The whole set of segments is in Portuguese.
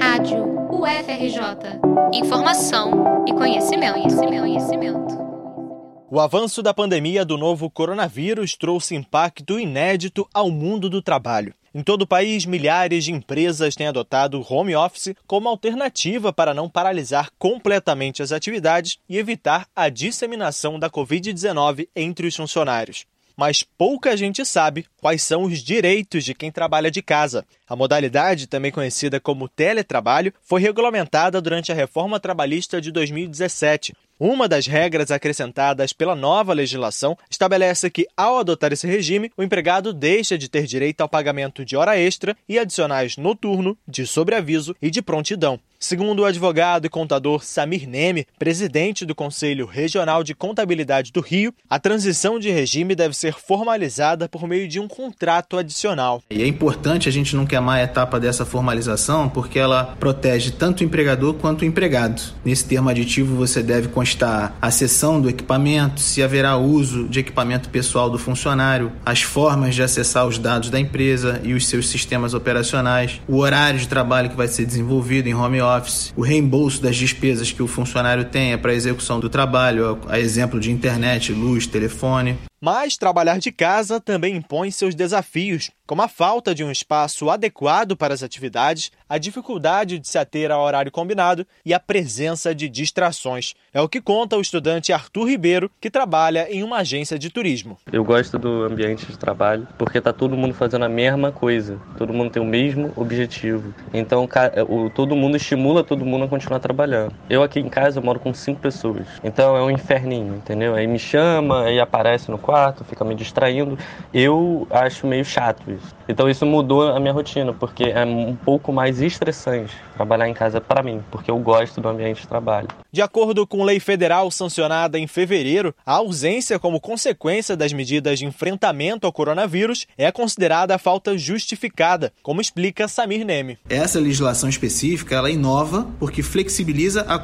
Rádio UFRJ. Informação e conhecimento, conhecimento, conhecimento. O avanço da pandemia do novo coronavírus trouxe impacto inédito ao mundo do trabalho. Em todo o país, milhares de empresas têm adotado o home office como alternativa para não paralisar completamente as atividades e evitar a disseminação da Covid-19 entre os funcionários mas pouca gente sabe quais são os direitos de quem trabalha de casa. A modalidade, também conhecida como teletrabalho, foi regulamentada durante a reforma trabalhista de 2017. Uma das regras acrescentadas pela nova legislação estabelece que, ao adotar esse regime, o empregado deixa de ter direito ao pagamento de hora extra e adicionais noturno, de sobreaviso e de prontidão. Segundo o advogado e contador Samir Neme, presidente do Conselho Regional de Contabilidade do Rio, a transição de regime deve ser formalizada por meio de um contrato adicional. E é importante a gente não queimar a etapa dessa formalização porque ela protege tanto o empregador quanto o empregado. Nesse termo aditivo você deve constar a cessão do equipamento, se haverá uso de equipamento pessoal do funcionário, as formas de acessar os dados da empresa e os seus sistemas operacionais, o horário de trabalho que vai ser desenvolvido em home office, o reembolso das despesas que o funcionário tenha para a execução do trabalho, a exemplo de internet, luz, telefone. Mas trabalhar de casa também impõe seus desafios, como a falta de um espaço adequado para as atividades, a dificuldade de se ater ao horário combinado e a presença de distrações. É o que conta o estudante Arthur Ribeiro, que trabalha em uma agência de turismo. Eu gosto do ambiente de trabalho porque está todo mundo fazendo a mesma coisa, todo mundo tem o mesmo objetivo. Então todo mundo estimula todo mundo a continuar trabalhando. Eu aqui em casa moro com cinco pessoas, então é um inferninho, entendeu? Aí me chama, aí aparece no quarto, fica me distraindo. Eu acho meio chato isso. Então isso mudou a minha rotina, porque é um pouco mais estressante trabalhar em casa para mim, porque eu gosto do ambiente de trabalho. De acordo com lei federal sancionada em fevereiro, a ausência como consequência das medidas de enfrentamento ao coronavírus é considerada falta justificada, como explica Samir Neme. Essa legislação específica ela inova porque flexibiliza a,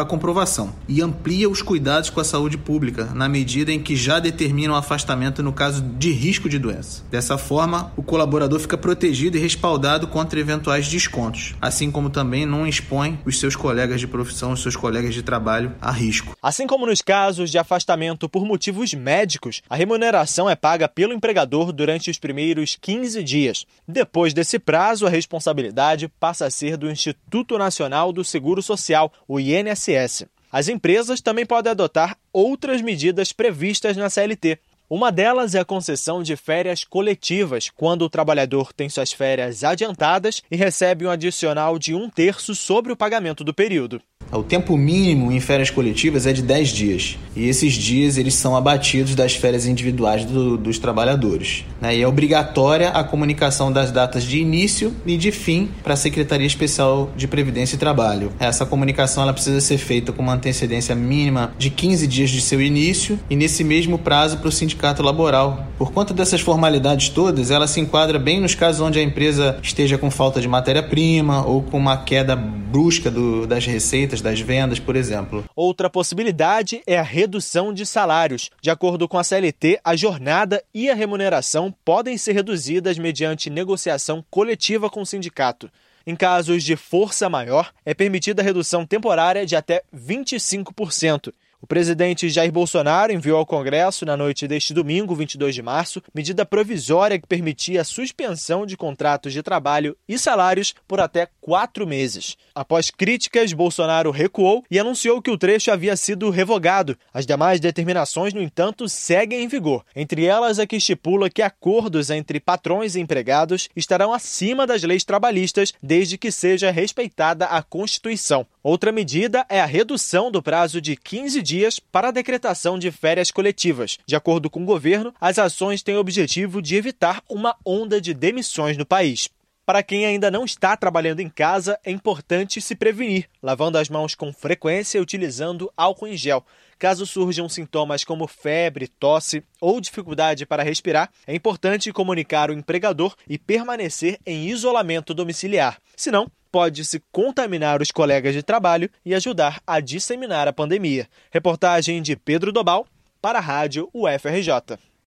a comprovação e amplia os cuidados com a saúde pública, na medida em que já determina o afastamento no caso de risco de doença. Dessa forma, o colaborador fica protegido e respaldado contra eventuais descontos, assim como também não expõe os seus colegas de profissão, os seus colegas de trabalho a risco. Assim como nos casos de afastamento por motivos médicos, a remuneração é paga pelo empregador durante os primeiros 15 dias. Depois desse prazo, a responsabilidade passa a ser do Instituto Nacional do Seguro Social, o INSS. As empresas também podem adotar outras medidas previstas na CLT, uma delas é a concessão de férias coletivas, quando o trabalhador tem suas férias adiantadas e recebe um adicional de um terço sobre o pagamento do período. O tempo mínimo em férias coletivas é de 10 dias. E esses dias eles são abatidos das férias individuais do, dos trabalhadores. Né? E é obrigatória a comunicação das datas de início e de fim para a Secretaria Especial de Previdência e Trabalho. Essa comunicação ela precisa ser feita com uma antecedência mínima de 15 dias de seu início e nesse mesmo prazo para o sindicato laboral. Por conta dessas formalidades todas, ela se enquadra bem nos casos onde a empresa esteja com falta de matéria-prima ou com uma queda brusca do, das receitas das vendas, por exemplo. Outra possibilidade é a redução de salários. De acordo com a CLT, a jornada e a remuneração podem ser reduzidas mediante negociação coletiva com o sindicato. Em casos de força maior, é permitida a redução temporária de até 25%. O presidente Jair Bolsonaro enviou ao Congresso, na noite deste domingo, 22 de março, medida provisória que permitia a suspensão de contratos de trabalho e salários por até quatro meses. Após críticas, Bolsonaro recuou e anunciou que o trecho havia sido revogado. As demais determinações, no entanto, seguem em vigor. Entre elas, a que estipula que acordos entre patrões e empregados estarão acima das leis trabalhistas, desde que seja respeitada a Constituição. Outra medida é a redução do prazo de 15 dias para a decretação de férias coletivas. De acordo com o governo, as ações têm o objetivo de evitar uma onda de demissões no país. Para quem ainda não está trabalhando em casa, é importante se prevenir, lavando as mãos com frequência e utilizando álcool em gel. Caso surjam sintomas como febre, tosse ou dificuldade para respirar, é importante comunicar o empregador e permanecer em isolamento domiciliar. Senão, pode-se contaminar os colegas de trabalho e ajudar a disseminar a pandemia. Reportagem de Pedro Dobal para a Rádio UFRJ.